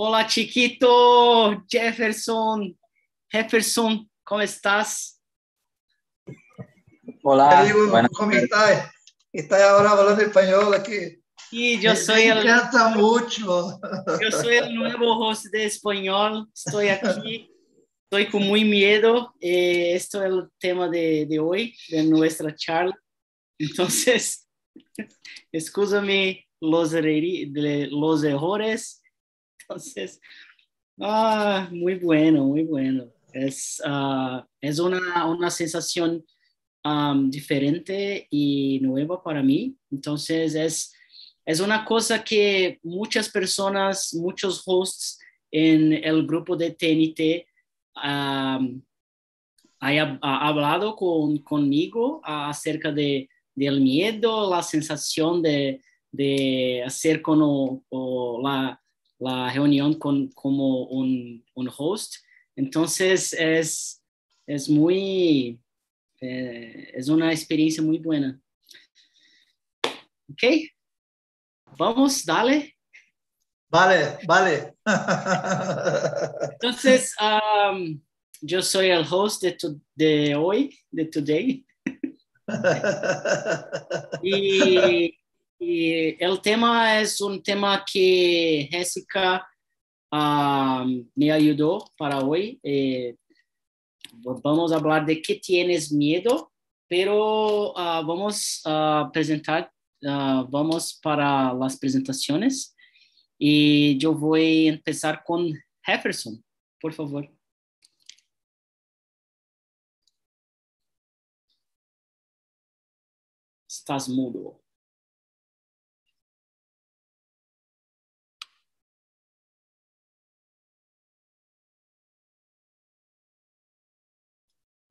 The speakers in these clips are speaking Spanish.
Hola, chiquito Jefferson. Jefferson, ¿cómo estás? Hola. Digo, ¿Cómo estás? Estás ahora hablando español aquí. Sí, yo soy me encanta mucho. Yo soy el nuevo host de español. Estoy aquí. Estoy con muy miedo. Eh, esto es el tema de, de hoy, de nuestra charla. Entonces, escúchame los, los errores. Entonces, ah, muy bueno, muy bueno. Es, uh, es una, una sensación diferente y nueva para mí. Entonces, es, es una cosa que muchas personas, muchos hosts en el grupo de TNT um, ha, hablado con, conmigo acerca de, del miedo, la sensación de, de hacer con o, la, la, reunión con, como un, un, host. Entonces es, es muy, eh, es una experiencia muy buena. Ok, vamos, dale. Vale, vale. Entonces, um, yo soy el host de, de hoy, de today. y y el tema es un tema que Jessica um, me ayudó para hoy. Eh, vamos a hablar de qué tienes miedo, pero uh, vamos a presentar, uh, vamos para las presentaciones y yo voy a empezar con Jefferson, por favor. Estás mudo.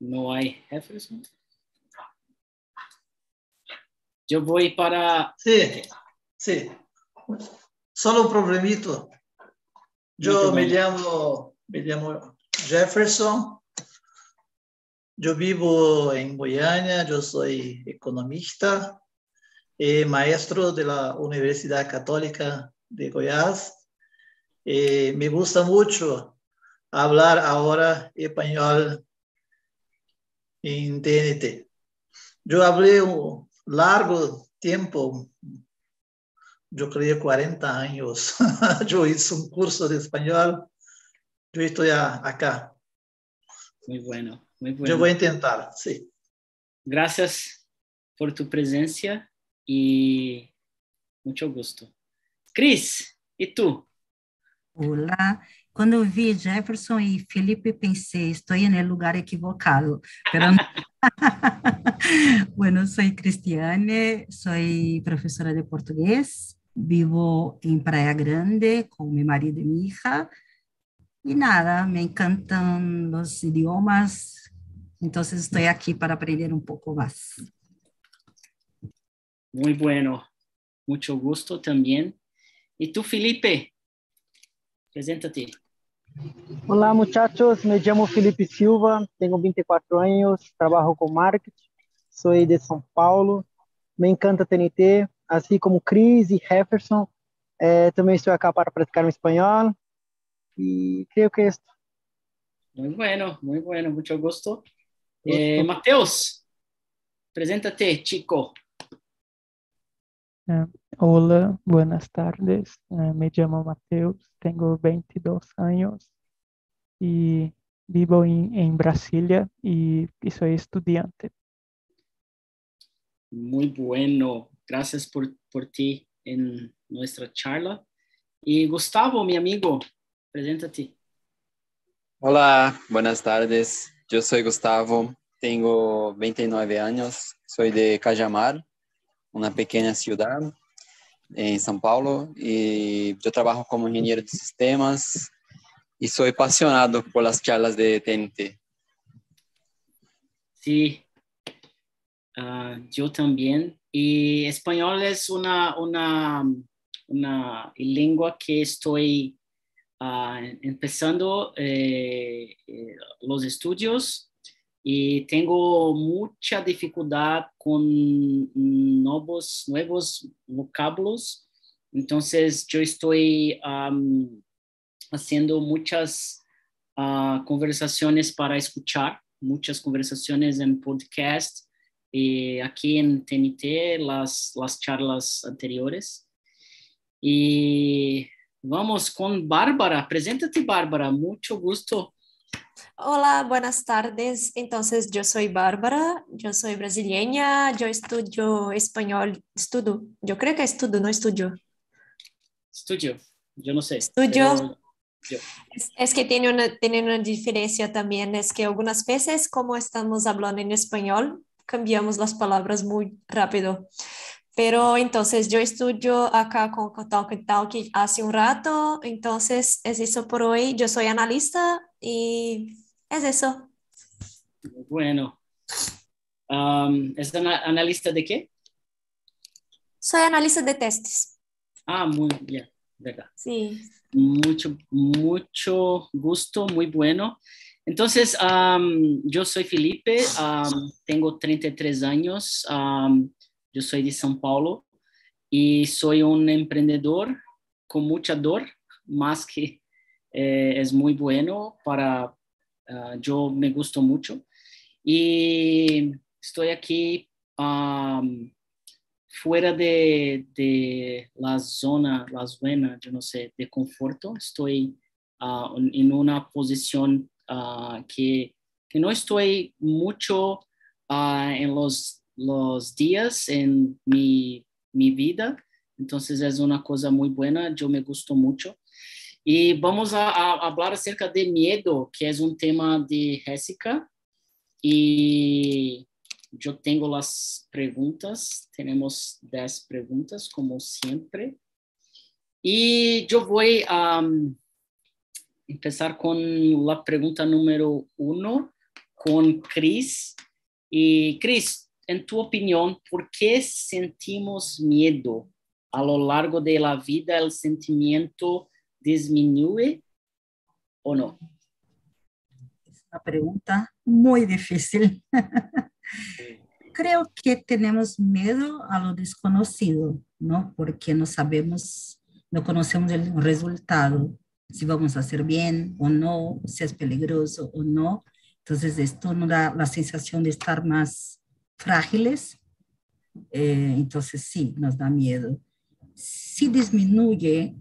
No hay jefes. Yo voy para... Sí, sí. Solo un problemito. Yo me llamo, me llamo Jefferson. Yo vivo en Goiânia, yo soy economista y maestro de la Universidad Católica de Goiás. Y me gusta mucho hablar ahora español en TNT. Yo hablé un largo tiempo, yo creo 40 años. yo hice un curso de español. Yo estoy acá. Muy bueno, muy bueno. Yo voy a intentar, sí. Gracias por tu presencia y mucho gusto. Cris, ¿y tú? Hola, Quando eu vi Jefferson e Felipe, pensei, estou no lugar equivocado. Pero... bueno, soy Cristiane, soy professora de português, vivo em Praia Grande com meu marido e minha hija. E nada, me encantam os idiomas, então estou aqui para aprender um pouco mais. Muito bueno, muito gusto também. E tu, Felipe? Preséntate. Hola muchachos, me llamo Felipe Silva, tengo 24 años, trabajo con marketing, soy de São Paulo, me encanta TNT, así como Cris y Jefferson, eh, también estoy acá para practicar mi español y creo que esto. Muy bueno, muy bueno, mucho gusto. Eh, Mateus, preséntate, chico. Uh, hola, buenas tardes. Uh, me llamo Mateus, tengo 22 años y vivo en, en Brasilia y, y, soy estudiante. Muy bueno, gracias por, por ti en nuestra charla. Y Gustavo, mi amigo, preséntate. Hola, buenas tardes. Yo soy Gustavo, tengo 29 años, soy de Cajamar, uma pequena cidade em São Paulo e eu trabalho como engenheiro de sistemas e sou apaixonado por las charlas de TNT. Sí, uh, yo también. Y español es una, una, una lengua que estoy uh, empezando eh, eh, los estudios y tengo mucha dificultad con nuevos, nuevos vocablos. Entonces yo estoy um, haciendo conversaciones para escuchar, muchas conversaciones en podcast y aquí en TNT, las, las charlas anteriores. Y vamos con Bárbara. Preséntate, Bárbara. Mucho gusto. Hola, buenas tardes. Entonces, yo soy Bárbara, yo soy brasileña, yo estudio español, estudio, yo creo que estudio, no estudio. Estudio, yo no sé. Estudio. Es, es, que tiene una, tiene una diferencia también, es que algunas veces como estamos hablando en español, cambiamos las palabras muy rápido. Pero entonces yo estudio acá con Talk Talk hace un rato, entonces es eso por hoy. Yo soy analista y es eso. Bueno. Um, ¿Es analista de qué? Soy analista de testes. Ah, muy bien, verdad. Sí. Mucho, mucho gusto, muy bueno. Entonces, um, yo soy Felipe, um, tengo 33 años, um, yo soy de São Paulo y soy un emprendedor con mucha dor, más que eh, es muy bueno para, uh, yo me gusto mucho. Y estoy aquí fuera de, de, la zona, la zona, yo no sé, de conforto. Estoy uh, en una posición uh, que, que, no estoy mucho en los, los días en mi, mi, vida. Entonces es una cosa muy buena, yo me gusto mucho. Y vamos a, a hablar acerca de miedo, que es un tema de Jessica. Y yo tengo las preguntas, tenemos 10 preguntas como siempre. Y yo voy a... Um, empezar con la pregunta número uno con Cris. Y Cris, en tu opinión, ¿por qué sentimos miedo? A lo largo de la vida, ¿el sentimiento disminuye o no? Es una pregunta muy difícil. Creo que tenemos miedo a lo desconocido, ¿no? Porque no sabemos, no conocemos el resultado si vamos a hacer bien o no, si es peligroso o no. Entonces, esto nos da la sensación de estar más frágiles. Eh, entonces, sí, nos da miedo. Si disminuye,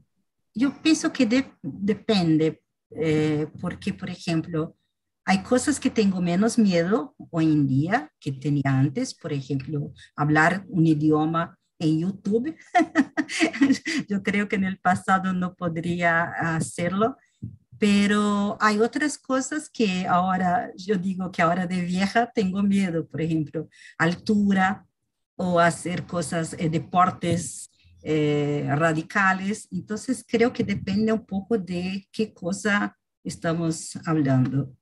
yo pienso que de, depende, eh, porque, por ejemplo, hay cosas que tengo menos miedo hoy en día que tenía antes, por ejemplo, hablar un idioma en YouTube. Yo creo que en el pasado no podría hacerlo, pero hay otras cosas que ahora, yo digo que ahora de vieja tengo miedo, por ejemplo, altura o hacer cosas, eh, deportes eh, radicales. Entonces creo que depende un poco de qué cosa estamos hablando.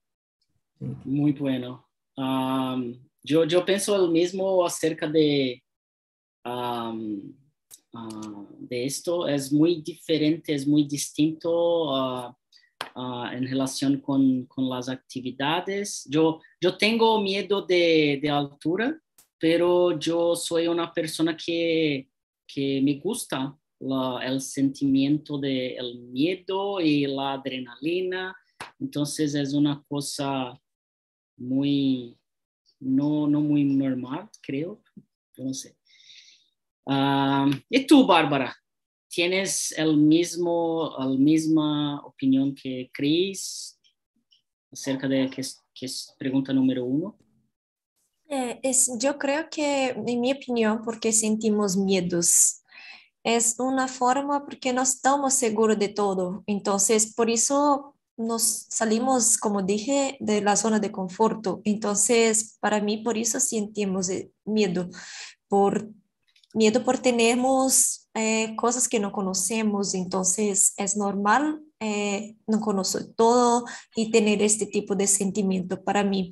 Muy bueno. Um, yo, yo pienso lo mismo acerca de um, uh, de esto es muy diferente, es muy distinto uh, uh, en relación con, con, las actividades. Yo, yo tengo miedo de, de, altura, pero yo soy una persona que, que me gusta el sentimiento del el miedo y la adrenalina. Entonces es una cosa muy, no, no muy normal, creo. No sé. Uh, ¿Y tú, Bárbara? ¿Tienes el mismo, la misma opinión que Cris acerca de que, que es pregunta número uno? Eh, es, yo creo que, en mi opinión, porque sentimos miedos, es una forma porque no estamos seguros de todo. Entonces, por eso nos salimos, como dije, de la zona de conforto. Entonces, para mí, por eso sentimos eh, miedo, por miedo por tenermos eh, cosas que no conocemos, entonces es normal no conocer todo y tener este tipo de sentimiento para mí.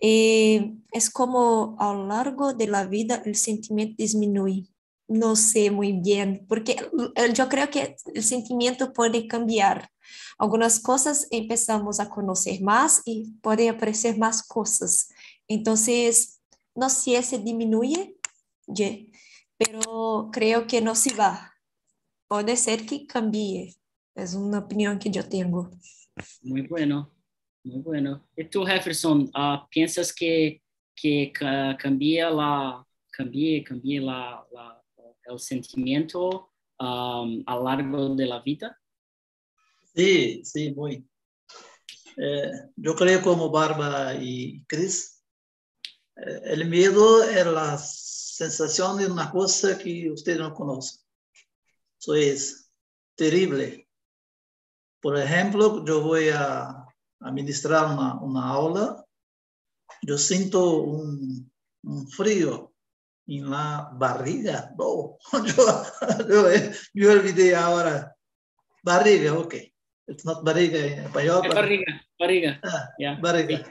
Eh, es como a lo largo de la vida el sentimiento disminuye. No sé muy bien, porque yo creo que el sentimiento puede cambiar. Algunas cosas empezamos a conocer más y pueden aparecer más cosas. Entonces, no sé si disminuye, pero creo que no se va. Puede ser que cambie. Es una opinión que yo tengo. Muy bueno, muy bueno. ¿Y tú, Jefferson, ah, piensas que, que ca- cambia la, cambie, cambie la, el sentimiento um, a lo largo de la vida? Sí, sí, muy. Eh, yo creo como Bárbara y Cris, eh, el miedo es la sensación de una cosa que usted no conoce. Eso es terrible. Por ejemplo, yo voy a administrar una, una aula, yo siento un, un frío en la barriga. No, yo, yo, yo olvidé ahora. Barriga, ok. It's not barriga en español. Barriga, barriga, Ah, barriga.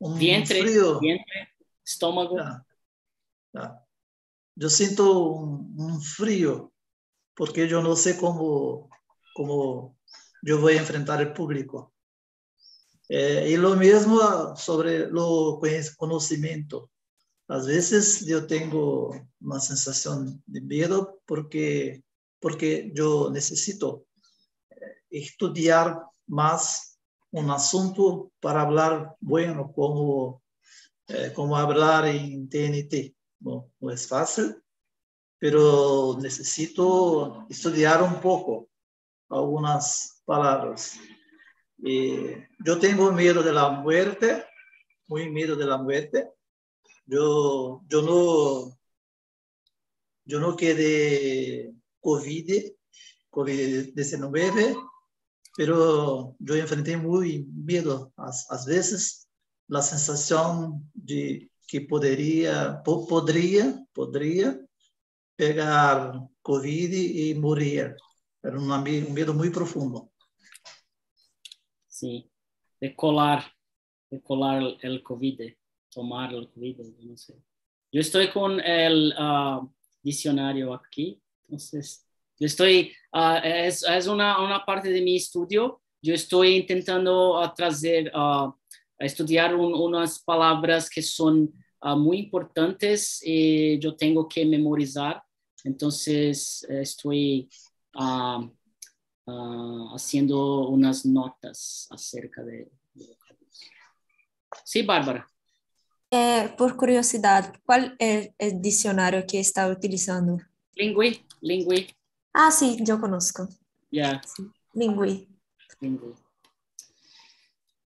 Un Vientre, frío. vientre, estómago. Ah, ah. Yo siento un, un frío porque yo no sé cómo, cómo yo voy a enfrentar el público. Eh, y lo mismo sobre lo conocimiento. A veces yo tengo una sensación de miedo porque, porque yo necesito eh, estudiar más un asunto para hablar bueno, como, eh, como hablar en TNT. No, no es fácil, pero necesito estudiar un poco algunas palabras. Eh, yo tengo miedo de la muerte, muy miedo de la muerte. Yo, yo no, yo no quedé COVID, COVID-19, pero yo enfrenté muy miedo. A, veces la sensación de que podría, po- podría, podría pegar COVID y morir. Era un miedo muy profundo. Sí, de colar, de colar el, COVID, tomar el COVID, no sé. Yo estoy con el ah, diccionario aquí, entonces, yo estoy, ah, es, es una, una parte de mi estudio, yo estoy intentando trazer, ah, a estudiar un- unas palabras que son muy importantes y yo tengo que memorizar, entonces estoy... ah, ah, haciendo unas notas acerca de. Sí, Bárbara. Eh, por curiosidad, ¿cuál es el diccionario que está utilizando? Lingui, lingui, Ah, sí, yo conozco. ya, Lingui. lingui.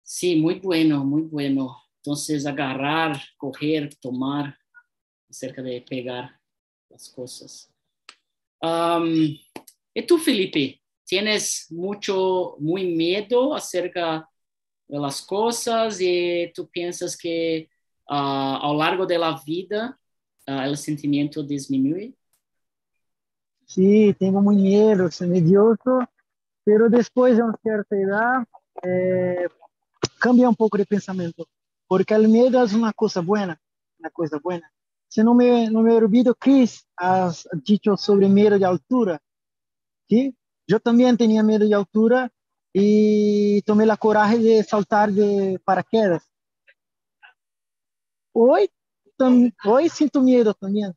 Sí, muy bueno, muy bueno. Entonces, agarrar, coger, tomar, acerca de pegar las cosas. Am, ¿Y tú, Felipe? ¿Tienes mucho, muy miedo acerca de las cosas y tú piensas que ah, a lo largo de la vida ah, el sentimiento disminuye? Sí, tengo muy miedo, soy medioso, pero después de una cierta edad eh, cambia un poco de pensamiento, porque el miedo es una cosa buena, una cosa buena. Si no me, no me olvido, Chris, has dicho sobre miedo de altura, ¿sí? Yo también tenía miedo de altura y tomé la coraje de saltar de paraquedas. Hoy, hoy siento miedo también.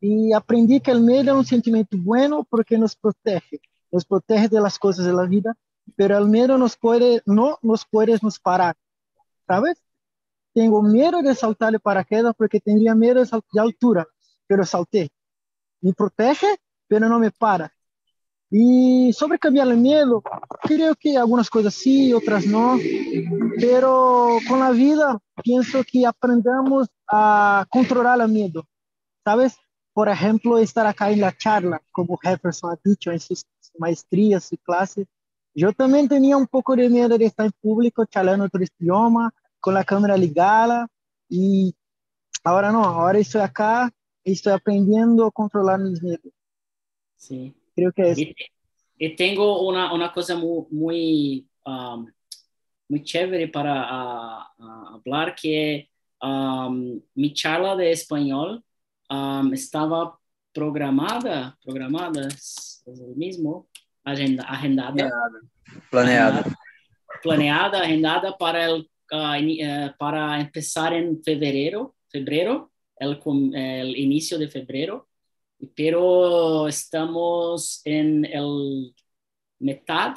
Y aprendí que el miedo es un sentimiento bueno porque nos protege, nos protege de las cosas de la vida, pero el miedo nos puede, no nos puede nos parar, ¿sabes? Tengo miedo de saltar de paraquedas porque tendría miedo de altura, pero salté. Me protege, pero no me para. Y sobre cambiar el miedo, creo que algunas cosas sí, otras no, pero con la vida pienso que aprendamos a controlar el miedo, ¿sabes? Por ejemplo, estar acá en la charla, como Jefferson ha dicho en sus maestrías y clases. Yo también tenía un poco de miedo de estar en público charlando otro idioma, con la cámara ligada, y ahora no, ahora estoy acá y estoy aprendiendo a controlar mis miedos. Sí. Creo que es Y, y tengo una, una cosa muy, muy, um, muy chévere para ah, ah, hablar, que um, mi charla de español um, estaba programada, programada, es, el mismo, agenda, agendada, Planeado. planeada, agendada para, el, eh, para empezar en febrero, febrero, el, com- el inicio de febrero, pero estamos en el mitad,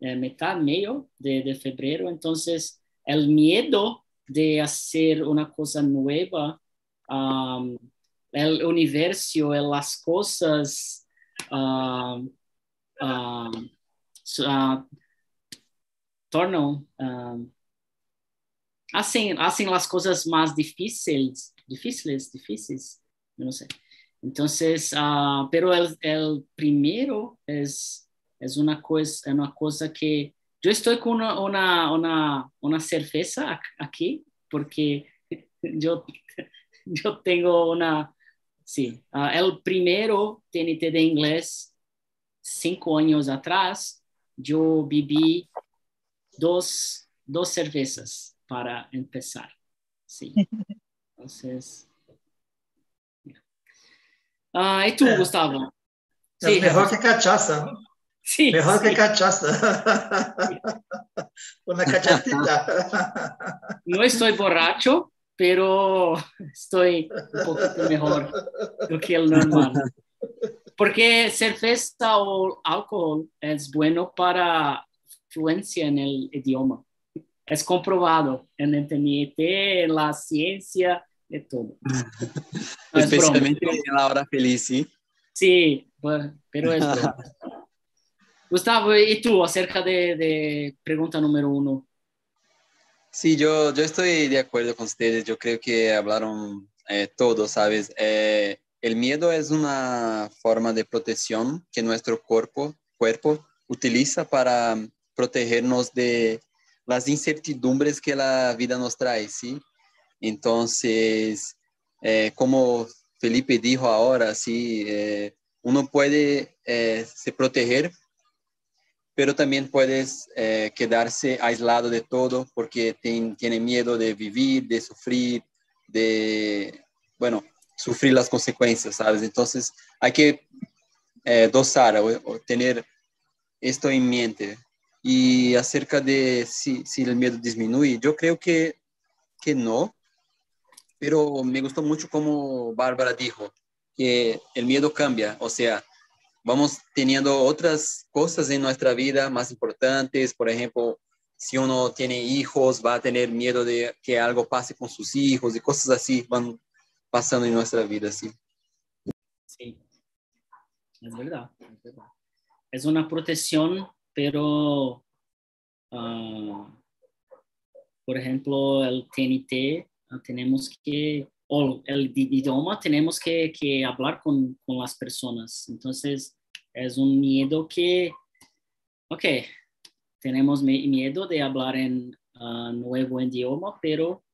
eh, mitad, medio de, febrero. Entonces, el miedo de hacer una cosa nueva, um, el universo, las cosas um, um, uh, tornam, um, hacen, hacen las cosas más difíciles, difíciles, difíciles, no sé. Entonces, uh, pero el, el, primero es, es una, cosa, una cosa que yo estoy con una, una, una, una cerveza aquí porque yo, yo tengo una, sí, uh, el primero TNT de inglés, cinco años atrás, yo viví dos, dos cervezas para empezar. Sí. Entonces. Ah, ¿Y tú, É. Gustavo? É melhor que cachaça. não? Sí, Melhor que cachaça. Una cachatita. No estoy borracho, pero poquito mejor do que el normal. Porque cerveza o alcohol es bueno para fluencia en el idioma. Es comprobado en el TNT, en la ciencia, de todo. No, es. Especialmente en la hora feliz, ¿sí? Sí, bueno, pero es. Gustavo, ¿y tú acerca de, de pregunta número uno? Sí, yo, yo estoy de acuerdo con ustedes. Yo creo que hablaron eh, todo, ¿sabes? Eh, el miedo es una forma de protección que nuestro cuerpo, cuerpo utiliza para protegernos de las incertidumbres que la vida nos trae, ¿sí? Entonces, eh, como Felipe dijo ahora, sí, eh, uno puede eh, se proteger pero también puedes quedarse aislado de todo porque ten- tiene miedo de vivir, de sufrir, de, bueno, sufrir las consecuencias, ¿sabes? Entonces hay que dosar o tener esto en mente. Y acerca de si, si el miedo disminuye, yo creo que, que no, pero me gustó mucho como Bárbara dijo, que el miedo cambia, o sea, vamos teniendo otras cosas en nuestra vida más importantes. Por ejemplo, si uno tiene hijos, va a tener miedo de que algo pase con sus hijos y cosas así van pasando en nuestra vida, sí. Sí, es verdad, es verdad. Es una protección, pero, ah, por ejemplo, el TNT, tenemos que, o el di- idioma, tenemos que, que hablar con, con las personas. Entonces, es un miedo que, ok, tenemos mi- miedo de hablar en ah, nuevo idioma, pero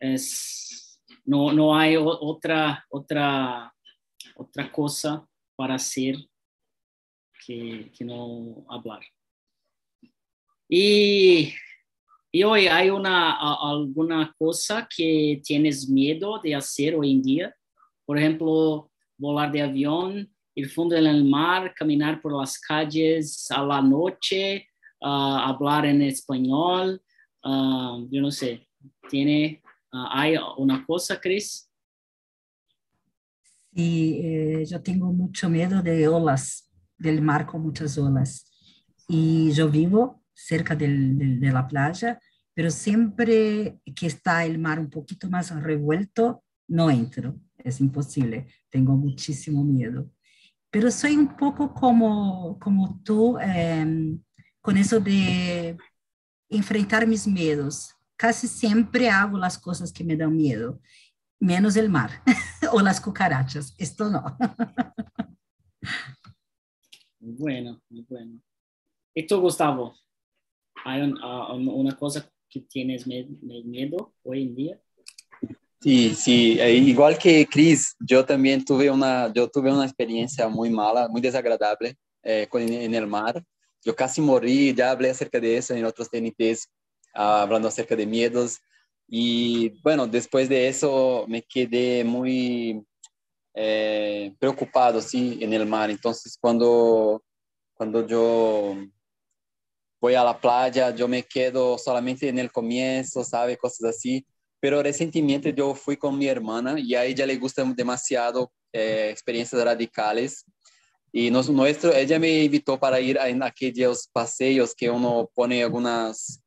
es, no, no hay otra, otra otra cosa para hacer que, que no hablar. Y, y hoy hay una, alguna cosa que tienes miedo de hacer hoy en día. Por ejemplo, volar de avión, ir fundo en el mar, caminar por las calles a la noche, hablar en español. ah, yo no sé, ¿tiene, ¿hay una cosa, Chris? Y eh, yo tengo mucho miedo de olas, del mar con muchas olas. Y yo vivo cerca del- del- de la playa, pero siempre que está el mar un poquito más revuelto, no entro. Es imposible. Tengo muchísimo miedo. Pero soy un poco como, como tú, em, con eso de enfrentar mis miedos. Casi siempre hago las cosas que me dan miedo, menos el mar. o las cucarachas. Esto no. Muy bueno, muy bueno. ¿Y tú, Gustavo? ¿Hay un- un- una cosa que tienes miedo hoy en día? Sí, sí, eh, igual que Cris, yo también tuve una, yo tuve una experiencia muy mala, muy desagradable eh, en el mar. Yo casi morí, ya hablé acerca de eso en otros TNTs, ah, hablando acerca de miedos. Y bueno, después de eso me quedé muy eh, preocupado, sí, en el mar. Entonces, cuando, cuando yo voy a la playa, yo me quedo solamente en el comienzo, ¿sabe? Cosas así. Pero recientemente yo fui con mi hermana y a ella le gustan demasiado eh, experiencias radicales. Y nos, nuestro, ella me invitó para ir en aquellos paseos que uno pone algunas,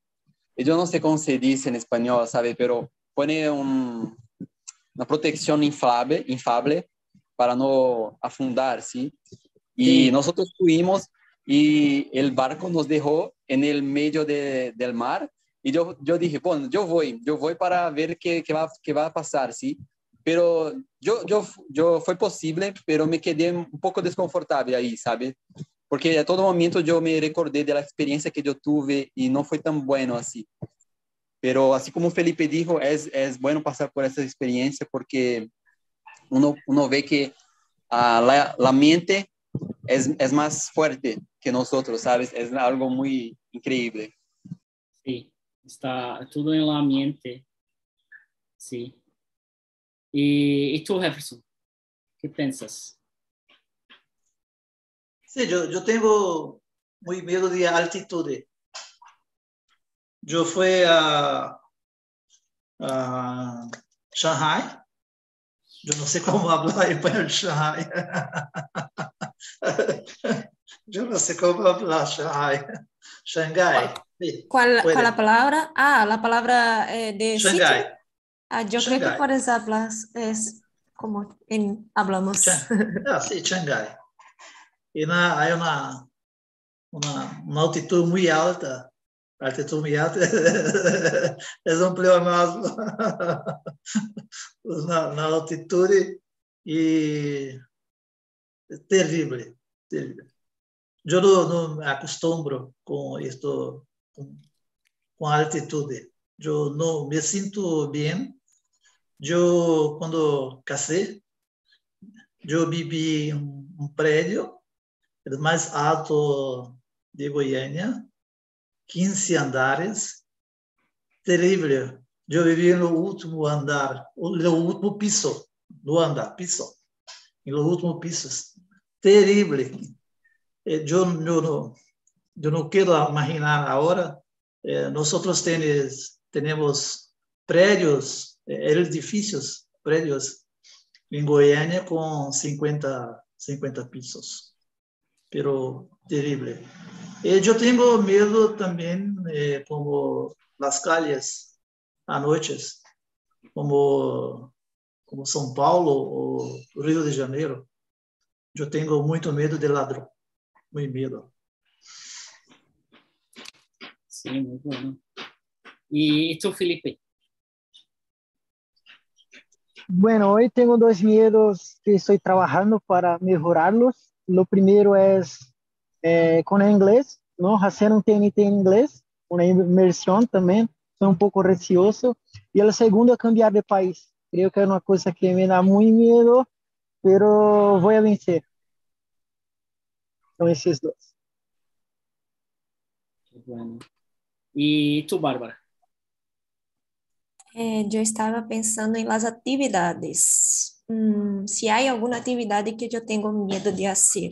yo no sé cómo se dice en español, ¿sabe? Pero pone un, una protección inflable, inflable para no afundar, ¿sí? Y sí. nosotros fuimos y el barco nos dejó en el medio de, del mar y yo, yo dije, bueno, yo voy, yo voy para ver qué, qué, va, qué va a pasar, ¿sí? Pero yo, yo, yo fue posible, pero me quedé un poco desconfortable ahí, ¿sabe? Porque a todo momento yo me recordé de la experiencia que yo tuve y no fue tan bueno así. Pero así como Felipe dijo, es, es bueno pasar por esa experiencia porque uno, uno ve que uh, la, la, mente es, es más fuerte que nosotros, ¿sabes? Es algo muy increíble. Sí, está todo en la mente. Sí. ¿Y, y tú, Jefferson? ¿Qué piensas? Sí, yo, yo tengo muy miedo de altitud. Yo fui a, a Shanghai. Yo no sé cómo hablar español Shanghai. Yo no sé cómo hablar Shanghai. ¿Cuál, ¿Cuál la palabra? Ah, la palabra eh, de Shanghai. sitio. Ah, yo Shanghai. creo que puedes hablar es como en hablamos. Ah, sí, Shanghai. Y na, hay una, una, una altitud muy alta altitud muy alta es un pleonasmo una, una altitud y es terrible, terrible. Yo no, no, me acostumbro con esto, con, con altitud. Yo no me siento bien. Yo cuando casé, yo viví en un, un predio, el más alto de Goiânia, 15 andares, terrible. Eu vivia no último andar, no último piso, no andar, piso, no último piso, terrible. Eu, eu, não, eu não quero imaginar agora, eh, nós temos, temos prédios, eh, edifícios, prédios em Goiânia com 50, 50 pisos, pero terrible. Eu tenho medo também, eh, como as calles à noite, como como São Paulo ou Rio de Janeiro. Eu tenho muito medo de ladrão, muito medo. Sim, muito bom. E tu, Felipe? Bueno, hoy tengo dos miedos que estoy trabajando para mejorarlos. Lo primero es eh, con el inglés, ¿no? Hacer un TNT en inglés, una inmersión también. Soy un poco receoso. Y el segundo es cambiar de país. Creo que es una cosa que me da muy miedo, pero voy a vencer. Son esos dos. Bueno. ¿Y tú, Bárbara? Eh, eu estava pensando em las atividades. Hum, se há alguma atividade que eu tenho medo de fazer.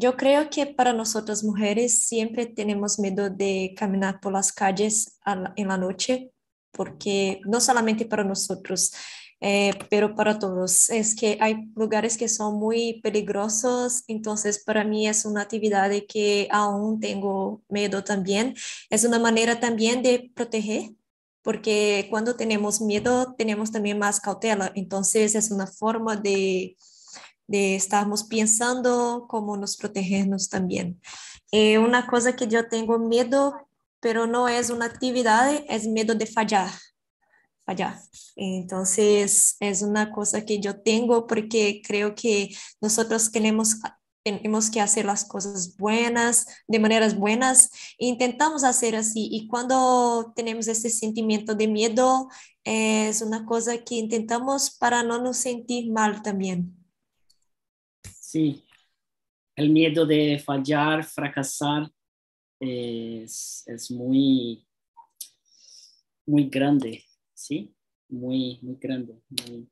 Eu creio que para nós mulheres sempre temos medo de caminhar por las calles em la noite, porque não somente para nós, eh, pero para todos. Es que hay lugares que son muy peligrosos, entonces para mí es una actividad que aún tengo miedo también. Es una manera también de proteger porque cuando tenemos miedo tenemos también más cautela, entonces es una forma de, de estarmos pensando cómo nos protegernos también. Eh, una cosa que yo tengo miedo, pero no es una actividad, es miedo de fallar. Fallar. Entonces, es una cosa que yo tengo porque creo que nosotros queremos tenemos que hacer las cosas buenas, de maneras buenas, intentamos hacer así. Y cuando tenemos ese sentimiento de miedo, es una cosa que intentamos para no nos sentir mal también. Sí, el miedo de fallar, fracasar, es, es muy, muy grande, ¿sí? Muy, muy grande. Muy,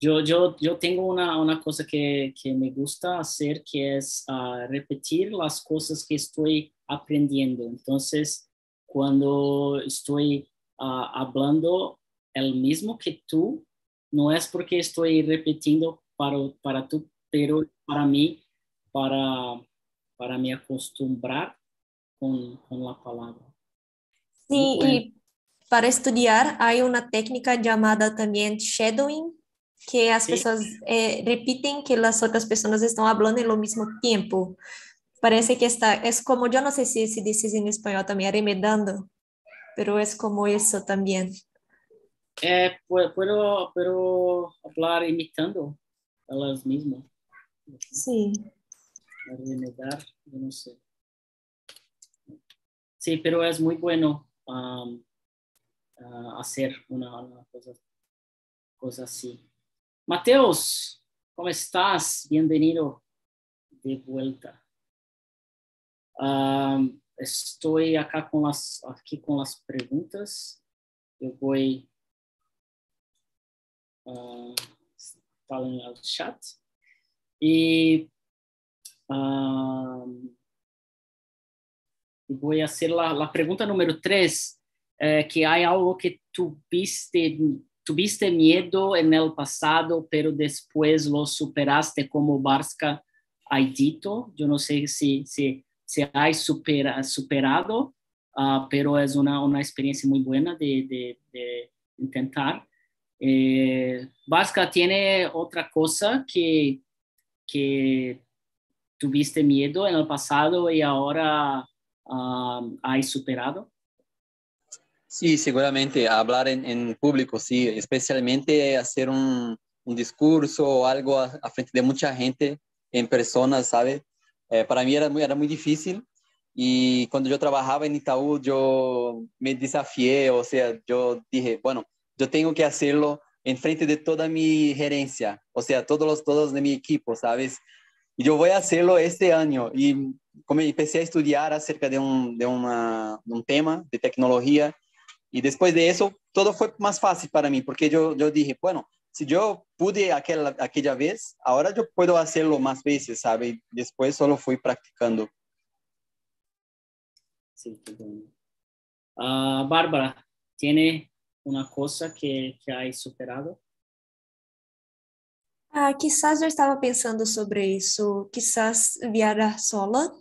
yo, yo, yo tengo una, una cosa que, que, me gusta hacer, que es uh, repetir las cosas que estoy aprendiendo. Entonces, cuando estoy uh, hablando el mismo que tú, no es porque estoy repitiendo para, para tú, pero para mí para, para me acostumbrar con, con la palabra. Sí, y para estudiar hay una técnica llamada también shadowing, que as sí. pessoas é, repetem que as outras pessoas estão falando ao mesmo tempo. Parece que está, é como, eu não sei se se diz em espanhol também, arremedando, mas é como isso também. É, puedo, puedo hablar imitando elas mesmas. Sim. Arremedar, eu não sei. Sí, pero es muy bueno um, uh, hacer una, una cosa, cosa así. Mateus, ¿cómo estás? Bienvenido de con las, aquí con las preguntas. Yo voy uh, en el chat. Y um, voy a hacer la, la pregunta número tres, eh, que hay algo que tuviste, tuviste miedo en el pasado, pero después lo superaste como Barska Aidito. Yo no sé si, si, si hay supera, superado, uh, pero es una, una experiencia muy buena de, intentar. Eh, tiene otra cosa que, que tuviste miedo en el pasado y ahora um, hay superado? Sí, seguramente hablar en, en, público, sí, especialmente hacer un, un discurso o algo a, a, frente de mucha gente en persona, ¿sabe? Eh, para mí era muy, era muy difícil y cuando yo trabajaba en Itaú yo me desafié, o sea, yo dije, bueno, yo tengo que hacerlo en frente de toda mi gerencia, o sea, todos los todos de mi equipo, ¿sabes? Y yo voy a hacerlo este año y como empecé a estudiar acerca de un, de, una, de un tema de tecnología y después de eso todo fue más fácil para mí porque yo, yo dije, bueno, si yo pude aquella, aquella vez, ahora yo puedo hacerlo más veces, ¿sabe? Después solo fui practicando. Sí, qué bueno. Uh, Bárbara, ¿tiene una cosa que, que hay superado? Ah, quizás eu estava pensando sobre isso, quizás viajar sola,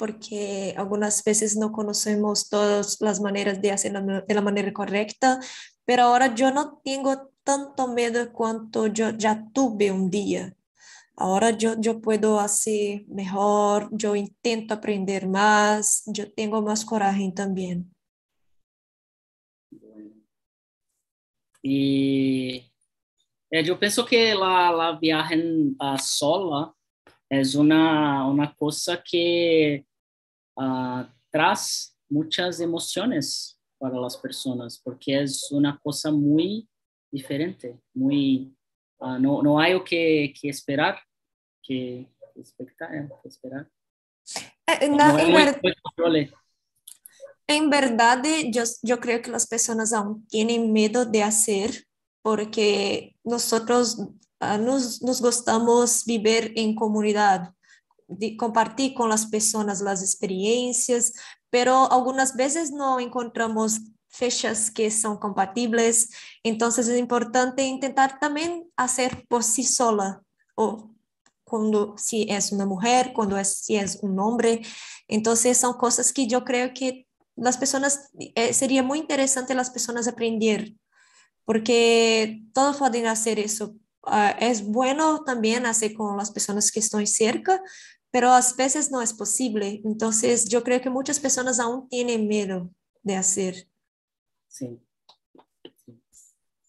porque algumas vezes não conhecemos todas as maneiras de fazer da maneira correta, mas agora eu não tenho tanto medo quanto eu já tive um dia. Agora eu, eu posso fazer melhor, eu intento aprender mais, eu tenho mais coragem também. E Eh, yo pienso que la, la viaje uh, sola es una, una cosa que uh, trae muchas emociones para las personas, porque es una cosa muy diferente, muy, uh, no, no hay que, que esperar, que, expectar, eh, que esperar. Eh, no, en, ver... en, verdad, yo, yo creo que las personas aún tienen miedo de hacer porque nosotros uh, nos, nos, gostamos viver em comunidade, de compartilhar com as pessoas as experiências, pero algumas vezes não encontramos fechas que são compatíveis, então é importante tentar também fazer por si sola, ou quando se é uma mulher, quando é, se é um homem, então são coisas que eu creio que as pessoas, eh, seria muito interessante as pessoas aprender porque todos pueden hacer eso. Uh, es bueno también hacer con las personas que están cerca, pero a veces no es posible. Entonces, yo creo que muchas personas aún tienen miedo de hacer. Sí.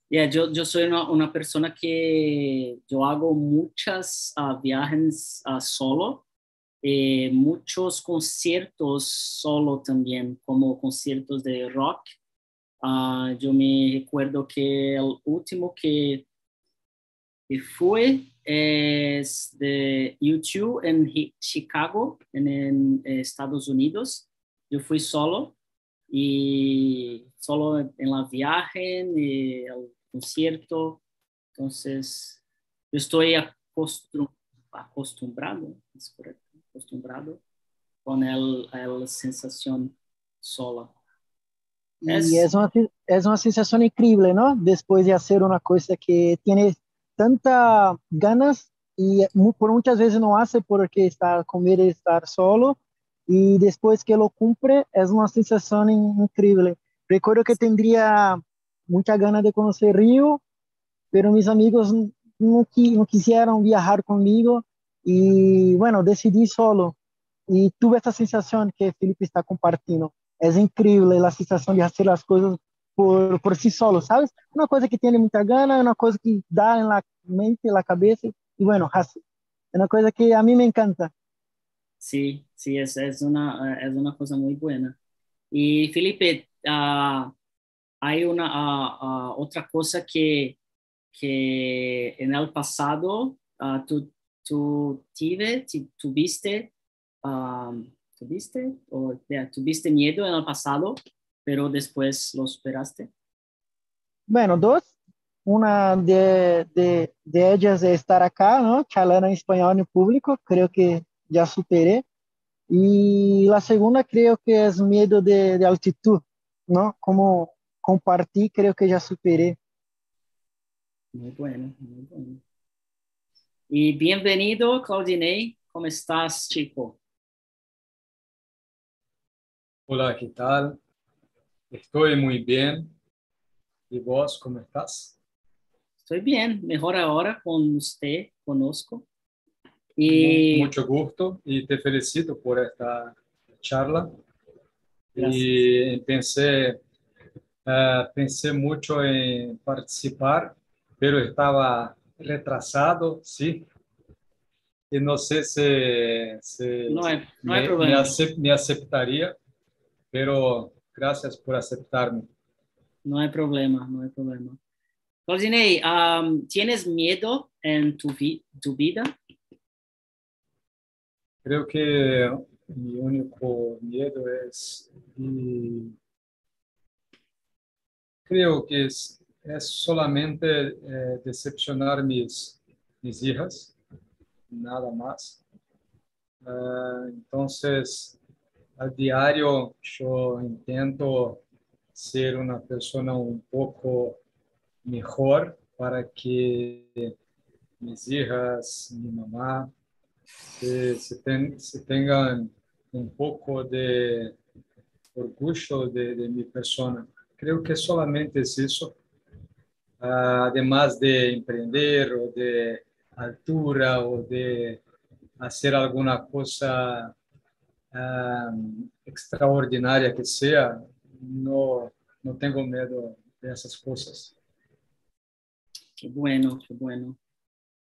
Yeah, yo, yo soy una, persona que yo hago muchas uh, viajes uh, solo, eh, muchos conciertos solo también, como conciertos de rock Uh, yo me recuerdo que el último que fue es de YouTube en Chicago, en, en, Estados Unidos. Yo fui solo y solo en la viaje, en el concierto. Entonces, yo estoy acostum acostumbrado, es correcto, acostumbrado con el, el sensación sola. Y es, una, es una sensación increíble, ¿no? Después de hacer una cosa que tiene tanta ganas y por muchas veces no hace porque está comer y estar solo y después que lo cumple es una sensación increíble. Recuerdo que tendría mucha ganas de conocer Río, pero mis amigos no, no quisieron viajar conmigo y bueno, decidí solo y tuve esta sensación que Felipe está compartiendo. Es increíble la sensación de hacer las cosas por, por sí solo, ¿sabes? Una cosa que tiene mucha gana, una cosa que da en la mente, en la cabeza y bueno, hace. Es una cosa que a mí me encanta. Sí, sí, es, es, una, es una cosa muy buena. Y Felipe, uh, hay una uh, uh, otra cosa que, que en el pasado tú, tú tive, tuviste, um, tuviste, o yeah, tuviste miedo en el pasado, pero después lo superaste. Bueno, dos. Una de, de, de ellas es estar acá, ¿no? Charlando en español en público. Creo que ya superé. Y la segunda creo que es miedo de, de altitud, ¿no? Como compartí, creo que ya superé. Muy bueno, muy bueno. Y bienvenido, Claudinei. ¿Cómo estás, chico? Hola, ¿qué tal? Estoy muy bien. ¿Y vos cómo estás? Estoy bien, mejor ahora con usted, conozco. Y... Mucho gusto y te felicito por esta charla. Y pensé, uh, pensé mucho en participar, pero estaba retrasado, sí. Y no sé si, si no hay, no hay me, problema. Me, acep me, aceptaría, pero gracias por aceptarme. No hay problema, no hay problema. Claudinei, um, ¿tienes miedo en tu, vi tu vida? Creo que mi único miedo es, y creo que es, es solamente eh, decepcionar mis, mis hijas, nada más. Uh, entonces, al diario yo intento ser una persona un poco mejor para que mis hijas, mi mamá, se, se, ten, se tengan un poco de orgullo de, mi persona. Creo que solamente es eso. Uh, además de emprender o de altura o de hacer alguna cosa um, extraordinaria que sea, no, no tengo miedo de esas cosas. Qué bueno, qué bueno.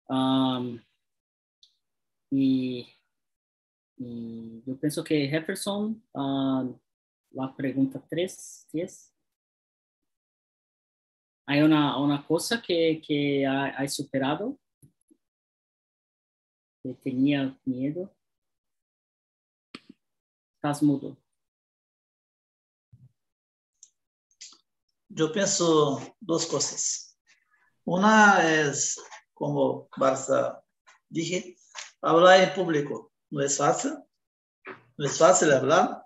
Um, y, y, yo pienso que Jefferson, la pregunta 3, 10. ¿Hay una, una cosa que, que hay superado? Que tenía miedo. Estás mudo. Yo pienso dos cosas. Una es, como Barça dije, hablar en público. No es fácil. No es fácil hablar.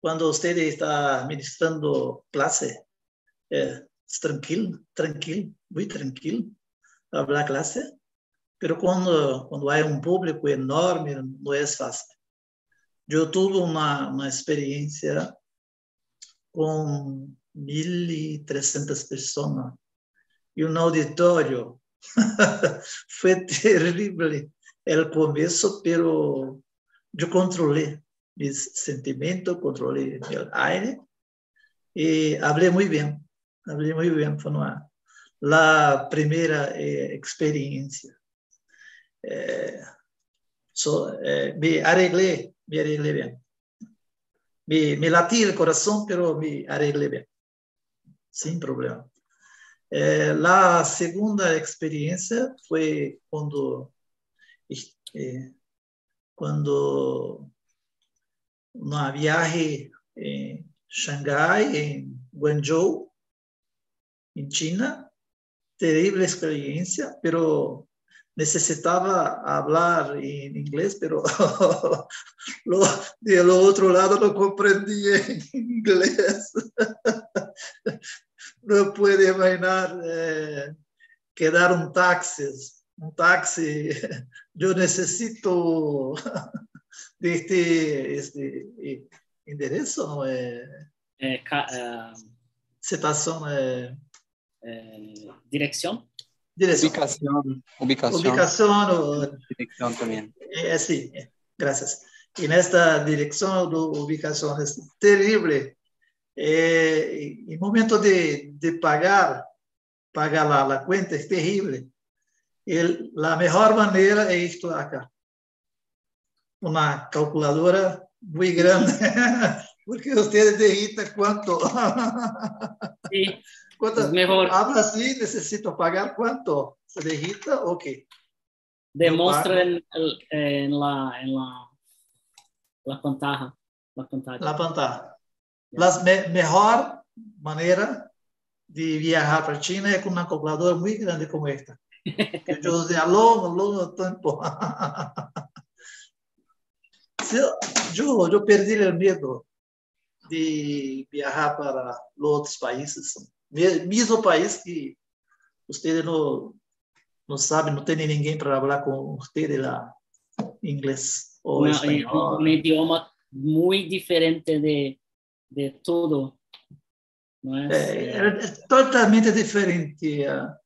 Cuando usted está ministrando clase, eh, es tranquilo, tranquilo, muy tranquilo, hablar clase. Pero cuando, cuando hay un público enorme, no es fácil. Yo tuve una, una experiencia con 1.300 personas y un auditorio. Fue terrible el comienzo, pero yo controlé mis sentimientos, controlé el aire y hablé muy bien. Hablé muy bien, fue la primera eh, experiencia. Eh, so, eh, me arreglé, me arreglé bien. Me, me latí el corazón, pero me arreglé bien, sin problema. Eh, la segunda experiencia fue cuando, eh, cuando una viaje en en Guangzhou, en China, terrible experiencia, pero necesitaba hablar en inglés, pero lo, del otro lado no comprendía en inglés. no puede imaginar eh, quedar un taxi un taxi, yo necesito de este, este enderezo, ¿no? Eh, Eh, ca- eh, citación, eh, eh, dirección. dirección. Ubicación, ubicación, Ubicación, o- dirección también. eh, sí, gracias. Y en esta dirección ubicación es terrible. Eh, el momento de, de pagar, pagar la, la cuenta es terrible. El- la mejor manera es esto acá. Una calculadora muy grande, porque usted digita cuánto. Sí, cuánto es mejor. Habla así, necesito pagar cuánto. ¿Se digita o qué? Demuestra en, en la, en la, la pantalla. La pantalla. La pantalla. La me- mejor manera de viajar para China es con una calculadora muy grande como esta. Que yo usé a longo, longo tiempo. Sí, yo, yo perdí el miedo de viajar para los otros países. Mi- Mismo país que ustedes no, no saben, no tienen ninguém para hablar con ustedes la inglés o Una- español. un idioma muy diferente de, de todo. ¿no es? É, é- é totalmente diferente. é.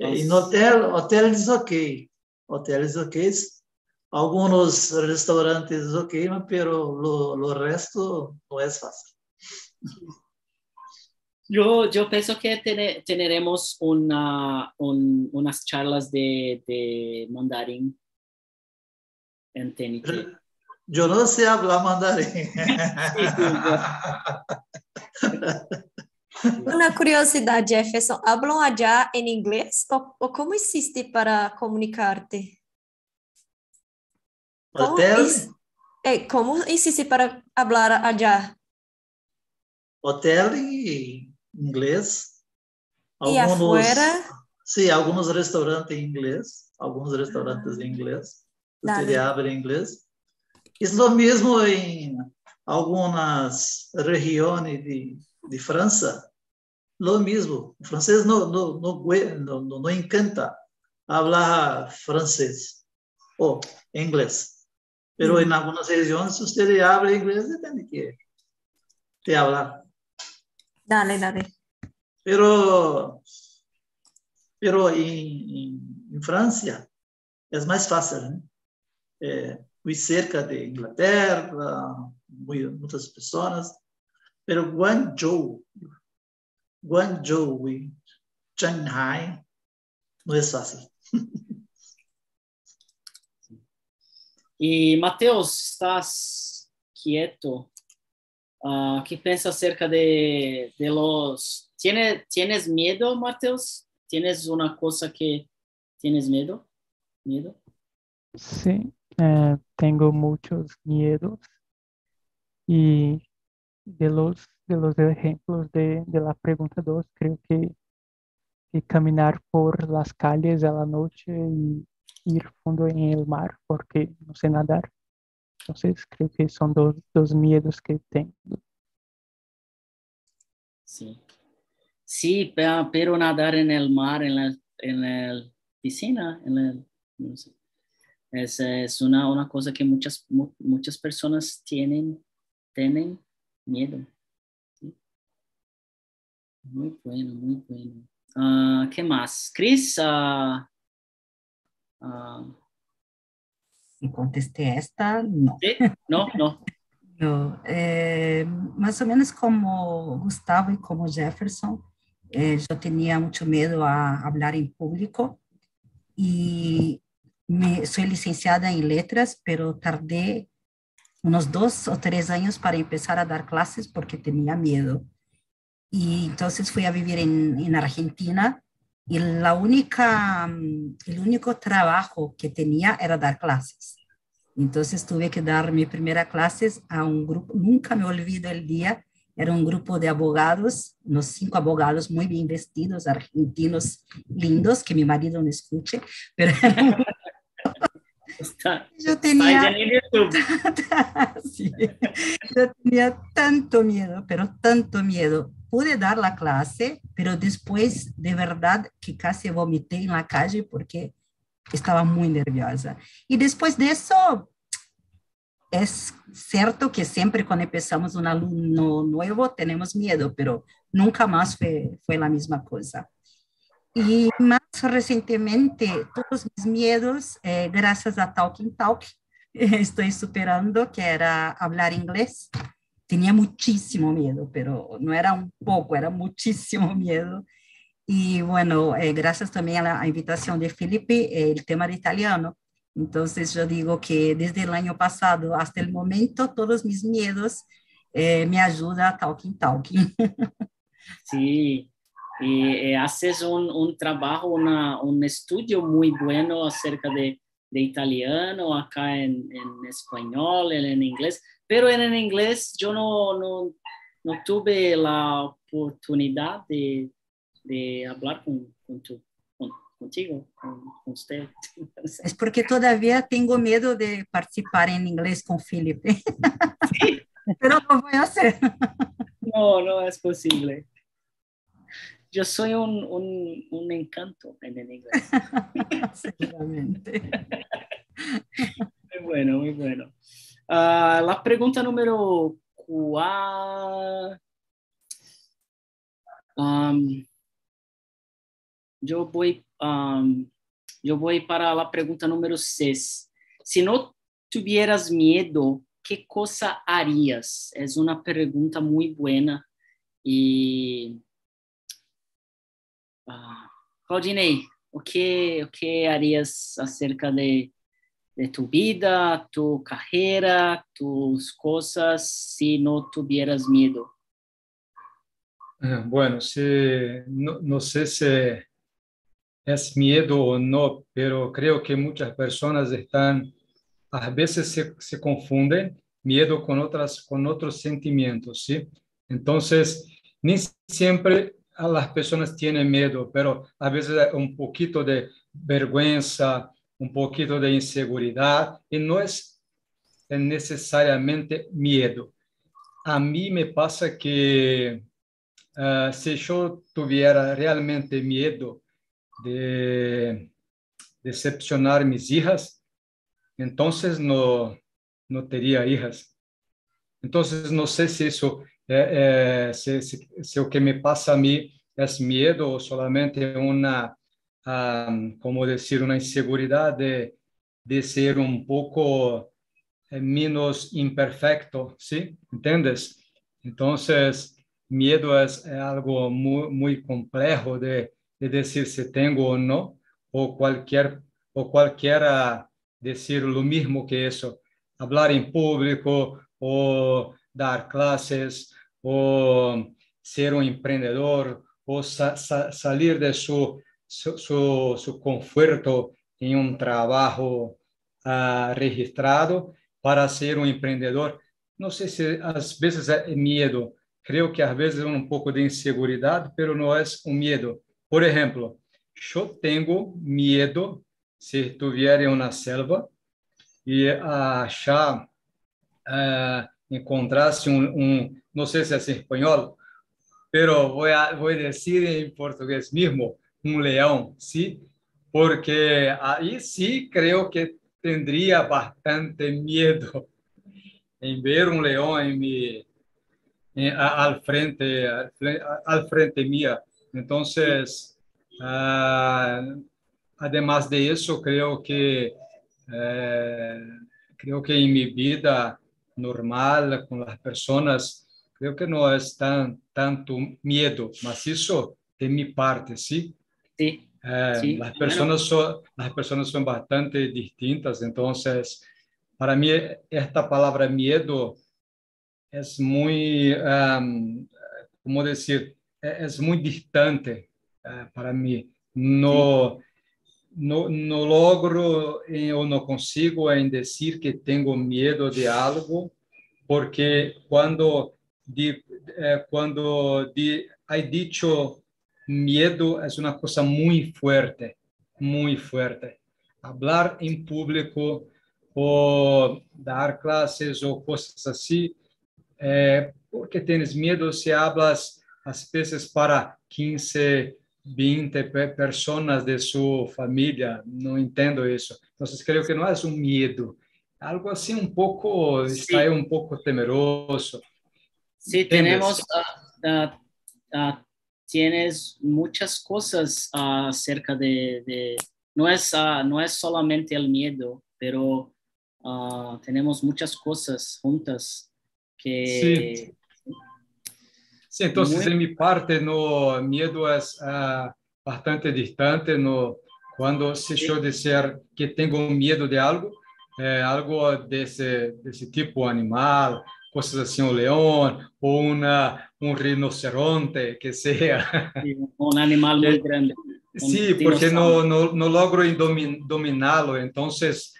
É, E no hotel, hotéis ok, hotéis ok, alguns restaurantes ok, pero lo, lo resto não é fácil. Yo, yo pienso que teneremos una, un- unas charlas de, de mandarín en TNT. Eu não sei falar mandarim. Una curiosidad, Jefferson, ¿hablan allá en inglés o, o cómo hiciste para comunicarte? ¿Cómo, Hotel, his- eh, ¿Cómo hiciste para hablar allá? hotel em inglês. E afuera? Sim, alguns restaurantes em inglês, alguns restaurantes em inglês. Dale. Você abre em inglês. Isso mesmo em algumas regiões de, de França. Lo mesmo. O francês não, não, não, não, não, encanta falar francês ou inglês. Pero em algumas regiões, se você abre inglês, você tem que, que falar. Dale, dale. Pero, pero em, em, em França é mais fácil, né? É, muito cerca de Inglaterra, muy- muitas pessoas. Pero Guangzhou, Guangzhou e Shanghai não é fácil. Y Mateus, estás quieto. Ah, ¿Qué piensas acerca de, de los... ¿Tiene, ¿Tienes miedo, Mateus? ¿Tienes una cosa que tienes miedo? ¿Miedo? Sí, eh, tengo muchos miedos y de los, de los ejemplos de, de la pregunta 2, creo que, caminar por las calles a la noche y ir fondo en el mar porque no sé nadar. Entonces creo que son dos, dos miedos que tengo. Sí. Sí, pe- pero nadar en el mar, en la, en la piscina, en el- no sé. Es, es una, una cosa que muchas, mu- muchas personas tienen, tienen miedo. Sí. Muy bueno, muy bueno. Ah, ¿Qué más? Cris, ah, ah, Si contesté esta, no. ¿sí? No, no. Eu, é, mais ou menos como Gustavo e como Jefferson, é, eu tinha muito medo a falar em público e me, sou licenciada em letras, pero tardei uns dois ou três anos para começar a dar classes porque tinha medo. E então fui a viver em, em Argentina e a única, o único trabalho que tinha era dar classes. Entonces tuve que dar mi primera clases a un grupo, nunca me olvido el día, era un grupo de abogados, unos cinco abogados muy bien vestidos, argentinos lindos, que mi marido no escuche, pero Está, yo tenía. Sí, yo tenía tanto miedo, pero tanto miedo. Pude dar la clase, pero después de verdad que casi vomité en la calle porque estaba muy nerviosa. Y después de eso, es cierto que siempre cuando empezamos un alumno nuevo tenemos miedo, pero nunca más fue, fue la misma cosa. Y más recientemente, todos mis miedos, eh, gracias a Talking Talk, estoy superando, que era hablar inglés. Tenía muchísimo miedo, pero no era un poco, era muchísimo miedo. Y bueno, eh, también a la invitación de Felipe, el tema de italiano. Entonces yo digo que desde el año pasado hasta el momento, todos mis miedos eh, me ayuda Talking Talking. Sí, y eh, haces un, un trabajo, una, un estudio muy bueno acerca de, de italiano, acá en, en, español, en, inglés, pero en, en inglés yo no, no, no, tuve la oportunidad de, de hablar con, con tu, contigo, con, usted. Es porque todavía tengo miedo de participar en inglés con Felipe. Sí. pero lo voy a hacer. No, no es posible yo soy un, un, un encanto en el inglés. Seguramente. muy bueno, muy bueno. Uh, la pregunta número cuatro. Um, yo voy, um, yo voy para la pregunta número seis. Si no tuvieras miedo, ¿qué cosa harías? Es una pregunta muy buena y Ah, Claudinei, o que, o acerca de, tu vida, tu carreira, tus coisas, se não tuvieras medo? Ah, bueno, no, no, sé si es miedo o no, pero creo que muchas personas están, a veces se, se confunden miedo con, otras, con otros sentimientos, ¿sí? Entonces, ni siempre las personas tienen miedo, pero a veces un poquito de vergüenza, un poquito de inseguridad, y no es necesariamente miedo. A mí me pasa que uh, si yo tuviera realmente miedo de decepcionar mis hijas, entonces no, no tendría hijas. Entonces no sé si eso é, é, se, se, se, o que me passa a mim é medo ou solamente uma, um, como dizer, uma insegurança de, de ser um pouco é, menos imperfeito, ¿sí? ¿Entendes? Então, medo é, é algo muito, muito complexo de, de dizer se tenho ou não, ou qualquer ou qualquer dizer o mesmo que isso, falar em público ou dar clases o ser un emprendedor o sa sa salir de su, su, su, su, conforto en un trabajo uh, registrado para ser un emprendedor. No sé si a veces es miedo, creo que a veces es un poco de inseguridad, pero no es un miedo. Por ejemplo, yo tengo miedo si estuviera en una selva y achar, uh, encontrasse um, um, não sei se é em espanhol, pero vou vou dizer em português mesmo, um leão, sim, porque aí sim creio que teria bastante medo em ver um leão em mi, em, al frente al frente mía. Entonces, uh, además de eso, creo que eh, creo que en mi vida normal con las personas, creo que no es tan tanto miedo, mas eso de mi parte, ¿sí? Sí. Eh, sí. Las, personas son, las personas son bastante distintas, entonces, para mí esta palabra miedo es muy, um, ¿cómo decir? Es muy distante uh, para mí. No, sí no, no logro eh, ou não consigo em dizer que tenho medo de algo, porque quando de, eh, quando de, hay dicho medo é uma coisa muito forte, muito forte. Hablar em público ou dar classes ou coisas assim, é, porque tens medo se hablas às vezes para 15 20 personas de su familia. No entiendo eso. Entonces creo que no es un miedo. Algo así un poco, está ahí un poco temeroso. Sí, tenemos, uh, uh, tienes muchas cosas acerca de, de, no, es, no es solamente el miedo, pero tenemos muchas cosas juntas que... Sí. Sí, entonces Muy... mi parte no miedo es uh, bastante distante. No, cuando se yo decir que tengo miedo de algo, eh, algo desse, desse tipo animal, coisas assim, um leão ou uma, um rinoceronte, que seja. Um animal muito grande. Sí, porque no, no, no logro dominá-lo, então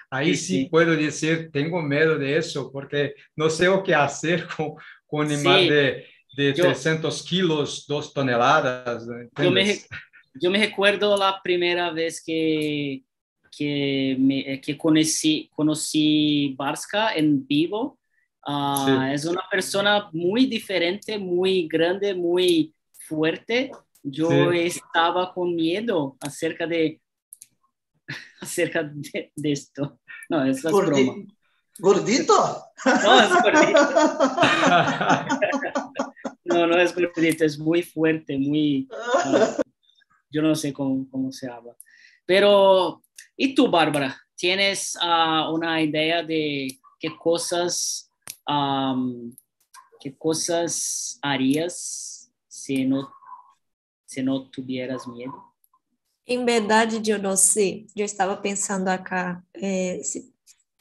aí sim, sim posso dizer, tenho medo de isso, porque não sei o que fazer com, com um animal sí. De de 300 kilos, 2 toneladas. Eu me, eu me recuerdo a primeira vez que que me, que conheci conheci Barska em vivo. Uh, sí. Es una persona muy diferente, muy grande, muy fuerte. Yo sí. estaba con miedo acerca de acerca de, de esto. No, es Gordi broma. ¿Gordito? No, es gordito. no, no es es muy fuerte, muy... Uh, yo no sé cómo, cómo, se habla. Pero, ¿y tú, Bárbara? ¿Tienes uh, una idea de qué cosas, um, qué cosas harías si no, si no tuvieras miedo? Em verdade, eu não sei. Eu estava pensando acá, eh, se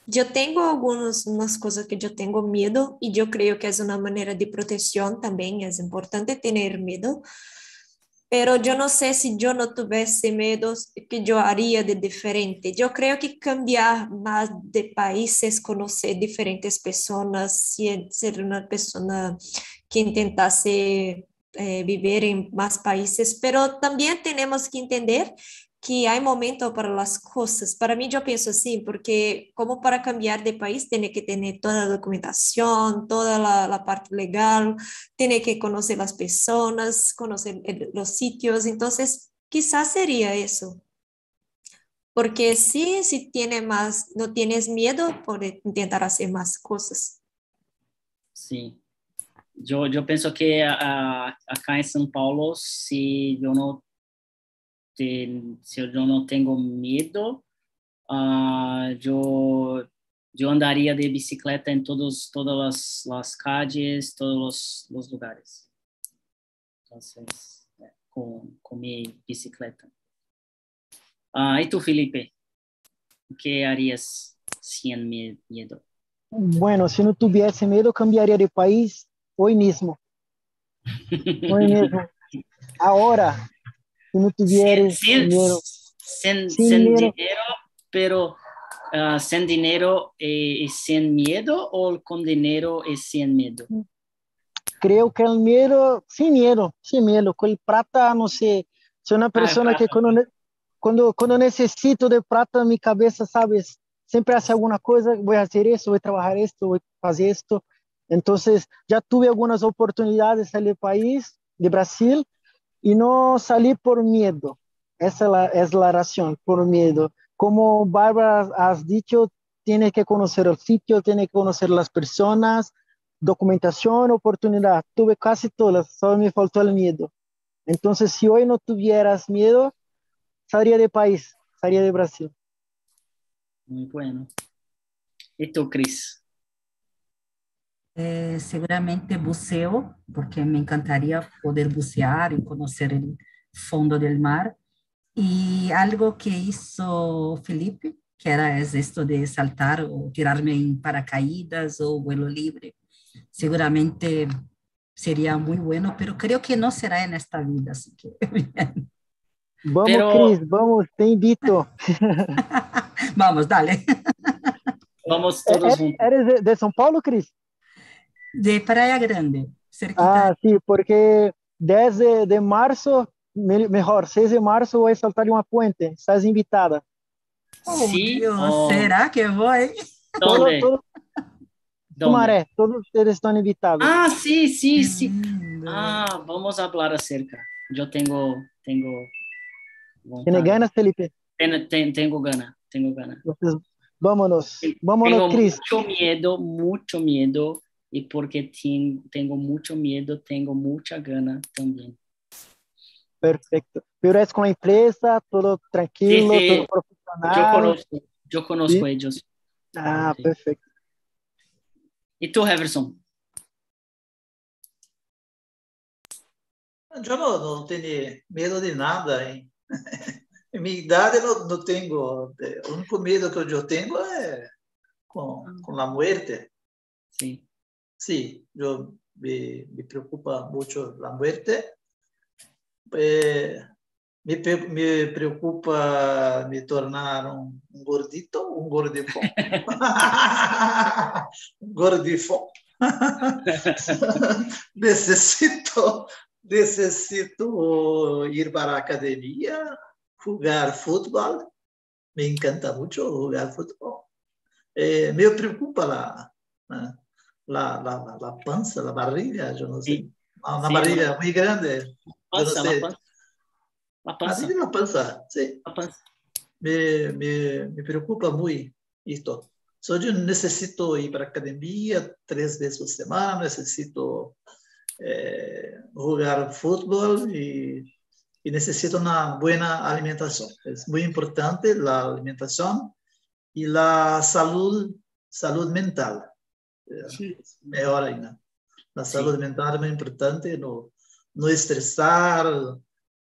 eu tenho algumas umas coisas que eu tenho medo e eu creio que é uma maneira de proteção também, é importante ter medo. Pero eu não sei se eu não tivesse medo, que eu haria de diferente. Eu creio que cambiar mais de países, conhecer diferentes pessoas, ser uma pessoa que tentasse eh, viver em mais países, pero também temos que entender que há momento para as coisas. Para mim, eu penso assim, porque como para cambiar de país, tem que ter toda a documentação, toda a, a parte legal, tem que conhecer as pessoas, conhecer os sítios. Então, quizás seria isso. Porque si, si tiene más, no tienes miedo, por intentar hacer más cosas. Sí. Yo, yo pienso que uh, acá en São Paulo, si yo no de, se eu não tenho medo, uh, eu, eu andaria de bicicleta em todos, todas as, as calles, todos os, os lugares. Então, é, com, com minha bicicleta. Uh, e tu, Felipe? O que harias sem medo? Bueno, si no tuviese miedo, cambiaría de país hoy mismo. Hoy mismo. Ahora, si no tuvieras sin, dinero. Sin, sin, sin dinero. dinero. pero uh, sin dinero y, y, sin miedo o con dinero y sin miedo? Creo que el miedo, sin miedo, sin miedo. Con el plata, no sé, soy una persona ah, que cuando, cuando, cuando necesito de plata mi cabeza, sabes, siempre hace alguna cosa, voy a hacer eso, voy a trabajar esto, voy a hacer esto. Entonces, ya tuve algunas oportunidades en el país, de Brasil, y no salí por miedo. Esa es la, es razón, por miedo. Como Bárbara has dicho, tiene que conocer el sitio, tiene que conocer las personas, documentación, oportunidad. Tuve casi todas, solo me faltó el miedo. Entonces, si hoy no tuvieras miedo, saldría de país, saldría de Brasil. Muy bueno. ¿Y tú, Cris? É, seguramente buceo, porque me encantaria poder bucear e conhecer o fundo do mar. E algo que hizo Felipe, que era esto de saltar ou tirarme em paracaídas ou vuelo livre, seguramente seria muito bueno, pero creo que não será en esta vida, así que Vamos, pero... Cris, vamos, te invito. vamos, dale. Vamos todos juntos. ¿Eres de, de São Paulo, Cris? De Praia Grande. Cerquita. Ah, sí, porque 10 de, de marzo, me, mejor, 6 de marzo voy a saltar uma puente. Estás invitada. Oh, sí, Dios, oh. ¿será que voy? ¿Dónde? Todo, todo, Maré, todos ustedes estão invitados. Ah, sí, sí, sí. Ah, vamos a hablar acerca. yo tengo, tengo. ¿Tiene ganas, Felipe? Ten, ten, tengo ganas, tengo ganas. Entonces, vámonos, vámonos, tengo Cris. mucho miedo, mucho miedo, y porque ten- tengo mucho miedo, tengo mucha gana también. Perfecto. Pero es con la empresa, todo tranquilo, Sí, sí. todo Yo profesional. conozco, yo conozco Sí. ellos. Ah, Sí. perfecto. ¿Y tú, Everson? Yo no, no tengo miedo de nada. ¿eh? En mi edad no, no tengo. eh, El único miedo que yo tengo es con, con la muerte. Sí. Sí, yo me, me preocupa mucho la muerte. Eh, me, me preocupa me tornar un, un gordito, un gordifón. un gordifón. necesito, necesito ir para la academia, jugar fútbol. Me encanta mucho jugar fútbol. Eh, me preocupa la, la, la, la, la panza, la barriga, yo no sé. Sí. Una Sí, barriga muy grande. Panza, sé. la panza. La panza, Así la panza, sí. la panza. Me, me, me preocupa muy esto. So, yo necesito ir para la academia tres veces por semana, necesito eh, jugar fútbol y, y necesito una buena alimentación. Es muy importante la alimentación y la salud, salud mental. Eh, Sí. Mejor ainda. La Sí. salud mental es muy importante, no, estresar,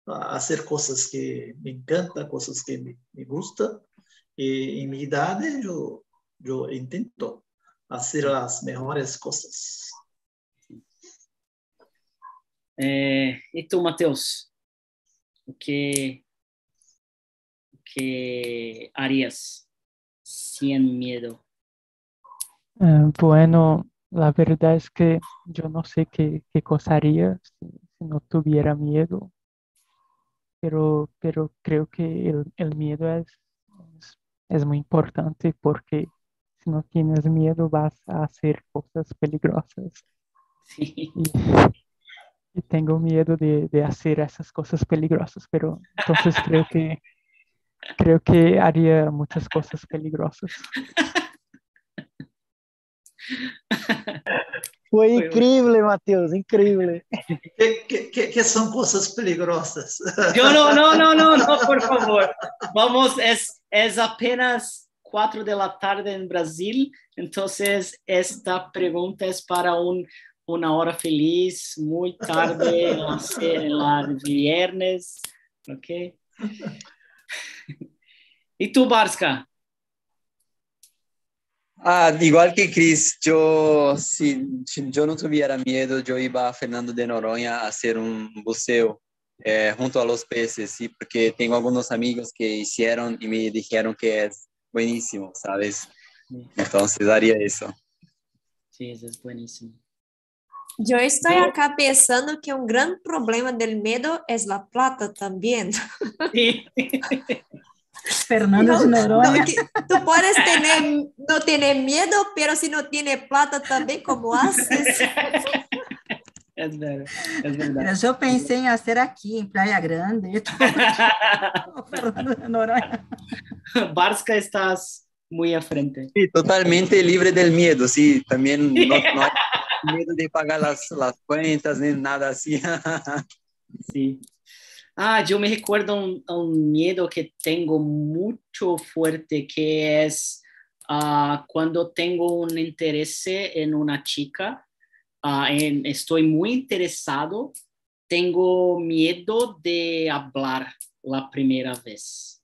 a hacer cosas que me encantan, cosas que me, me gustan. Y en mi edad yo, yo intento hacer las mejores cosas. Eh, ¿Y tú, Mateus? ¿Qué, qué harías sin miedo? Eh, bueno, la verdad es que yo no sé qué, qué cosa haría si, si no tuviera miedo, pero, pero creo que el, el miedo es, es, es muy importante porque si no tienes miedo vas a hacer cosas peligrosas Sí. y, y tengo miedo de, de hacer esas cosas peligrosas, pero entonces creo que creo que haría muchas cosas peligrosas. Fue Muy increíble, Mateus, increíble. ¿Qué, qué, qué, qué son cosas peligrosas? Yo no, no, no, no, no, por favor. Vamos, es, es apenas 4 de la tarde en Brasil, entonces esta pregunta es para un, una hora feliz, muy tarde, no sé, en la viernes, ¿ok? ¿Y tú, Barska? Ah, igual que Cris, yo si, si yo no tuviera miedo, yo iba a Fernando de Noronha a hacer un buceo eh, junto a los peces, sí, porque tengo algunos amigos que hicieron y me dijeron que es buenísimo, ¿sabes? Entonces haría eso. Sí, eso es buenísimo. Yo estoy Yo- acá pensando que un gran problema del miedo es la plata también. Sí. Fernando de No, Noronha. que tú puedes tener, no tener miedo, pero si no tiene plata también, ¿cómo haces? Es verdad, es verdad. Mira, Yo pensé en hacer aquí, en Playa Grande. Fernando de Noronha. Barska, estás muy a frente. Sí, totalmente libre del miedo, sí, también no, no hay miedo de pagar las, las cuentas ni nada así. Sí. Ah, yo me recuerdo un, miedo que tengo mucho fuerte, que es ah, cuando tengo un interés en una chica, ah, estoy muy interesado, tengo miedo de hablar la primera vez.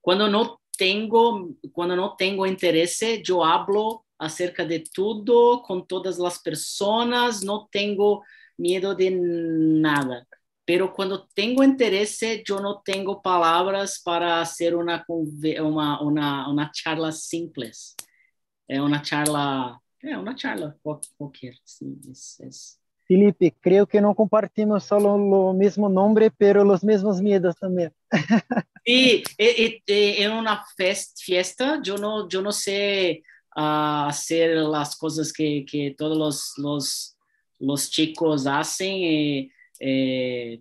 Cuando no tengo, cuando no tengo interés, yo hablo acerca de todo con todas las personas, no tengo miedo de nada. Pero cuando tengo interés, yo no tengo palabras para hacer una, una, una, una charla simples. Es una charla, é una charla cual- cualquier. Sí, es, es- Felipe, creo que no compartimos solo lo mismo nombre, pero los mismos miedos también. Sí, e- e- e- en una fiesta yo no, yo no sé ah, hacer las cosas que, que todos los, los, los chicos hacen. eh, eh,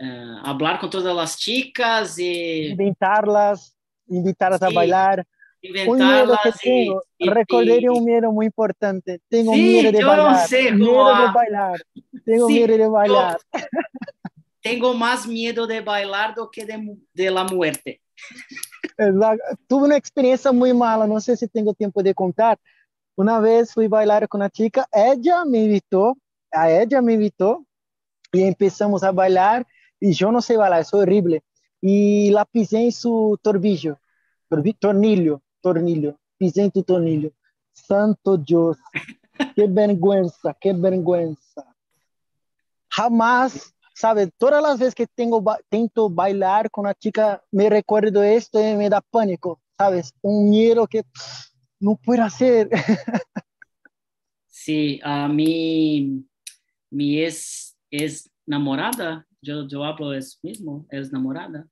uh, hablar con todas las chicas y inventarlas, invitarlas Sí. a bailar. Un miedo que y- tengo, y- recordé un miedo muy importante. Tengo Sí, miedo de yo bailar. sé cómo miedo de bailar. Tengo Sí, miedo de bailar. tengo más miedo de bailar do que de, de la muerte. Tuve una experiencia muy mala, no sé si tengo tiempo de contar. Una vez fui bailar con una chica, ella me invitó, a ella me invitó empezamos a bailar y yo no sé bailar, soy horrible. Y la pisé en su torbillo, torbi- tornillo, tornillo, pisé en tu tornillo. Santo Dios, qué vergüenza, qué vergüenza. Jamás, ¿sabes? Todas las veces que tengo, ba- tento bailar con una chica, me recuerdo esto y me da pánico, ¿sabes? Un miedo que pff, no puedo hacer. Sí, a mí, mi es, es namorada, yo, yo hablo eso mismo, es namorada.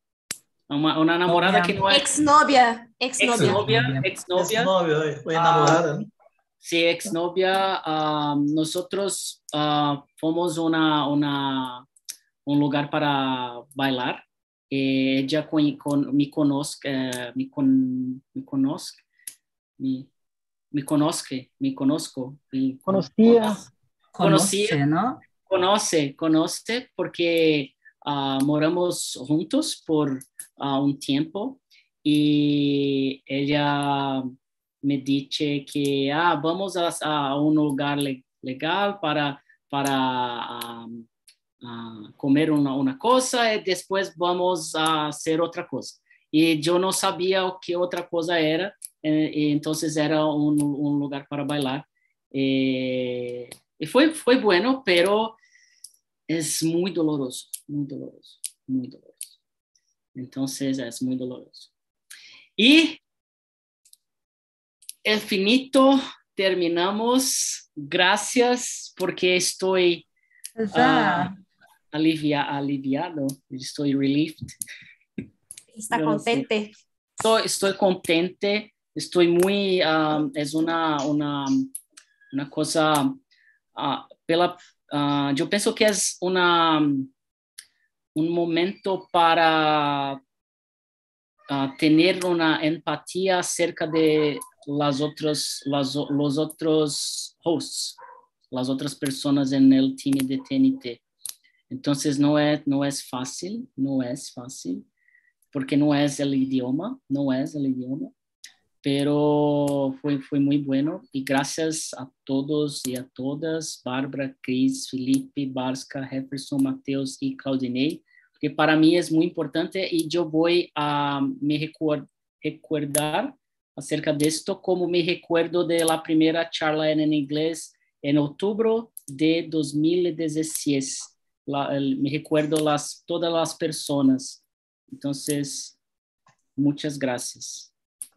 Una, una namorada Novia. que no es Exnovia, exnovia. exnovia, exnovia. eh, fue Ah. enamorada. ¿no? Sí, exnovia. ah, nosotros ah, fuimos una, una, un lugar para bailar. Eh, ella con, con- me conozca, eh, me, con, me conozca, me, me conozque, me conozco. me con- Conocía. Conocía. ¿no? Conoce, conoce porque ah, moramos juntos por ah, un tiempo y ella me dice que ah, vamos a, a un lugar le- legal para, para ah, ah, comer una, una cosa y después vamos a hacer otra cosa. Y yo no sabía qué otra cosa era, eh, y entonces era un, un lugar para bailar. Eh, y fue, fue bueno, pero es muy doloroso, muy doloroso, muy doloroso. Entonces es muy doloroso. Y el finito terminamos. Gracias porque estoy Já. ah, alivia, aliviado, estoy relieved. Está contente. Estoy, estoy contente, estoy muy, ah, es una, una, una cosa, ah, pela, ah, yo pienso que es una, un momento para ah, tener una empatía acerca de las otras, los otros hosts, las otras personas en el team de TNT. Entonces no es, no es fácil, no es fácil porque no es el idioma, no es el idioma, pero fue, fue muy bueno y gracias a todos y a todas, Bárbara, Cris, Felipe, Barska, Jefferson, Mateus y Claudinei, que para mí es muy importante y yo voy a me recuer- recordar acerca de esto como me recuerdo de la primera charla en, inglés en octubre de 2016. La- el- me recuerdo las, todas las personas. Entonces, muchas gracias.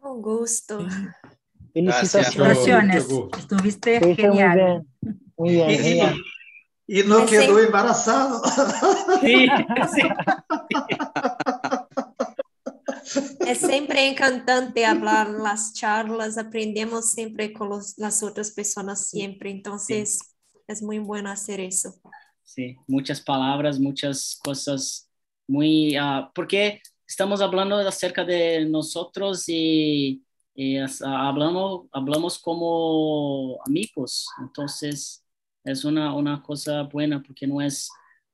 Con gusto. Felicitaciones. Gusto. Estuviste hizo muy genial. bien. Muy bien, Y, genial. y- no Ese- quedó embarazado. Sí, sí. Es siempre encantante hablar las charlas, aprendemos siempre con los- las otras personas siempre, entonces es muy bueno hacer eso. Sí, muchas palabras, muchas cosas muy, ah, porque estamos hablando acerca de nosotros y, y hablamos, hablamos como amigos, entonces es una, una cosa buena porque no es,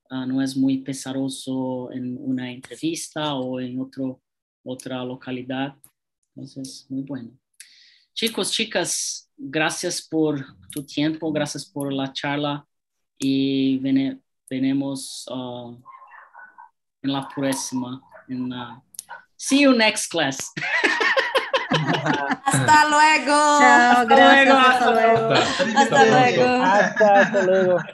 ah, no es muy pesaroso en una entrevista o en otro, otra localidad, entonces muy bueno. Chicos, chicas, gracias por tu tiempo, gracias por la charla y vene- venemos uh, en la próxima. En la... Uh, see you next class. Hasta luego. Chao, gracias. luego, Hasta hasta luego. Hasta luego. Hasta, hasta luego.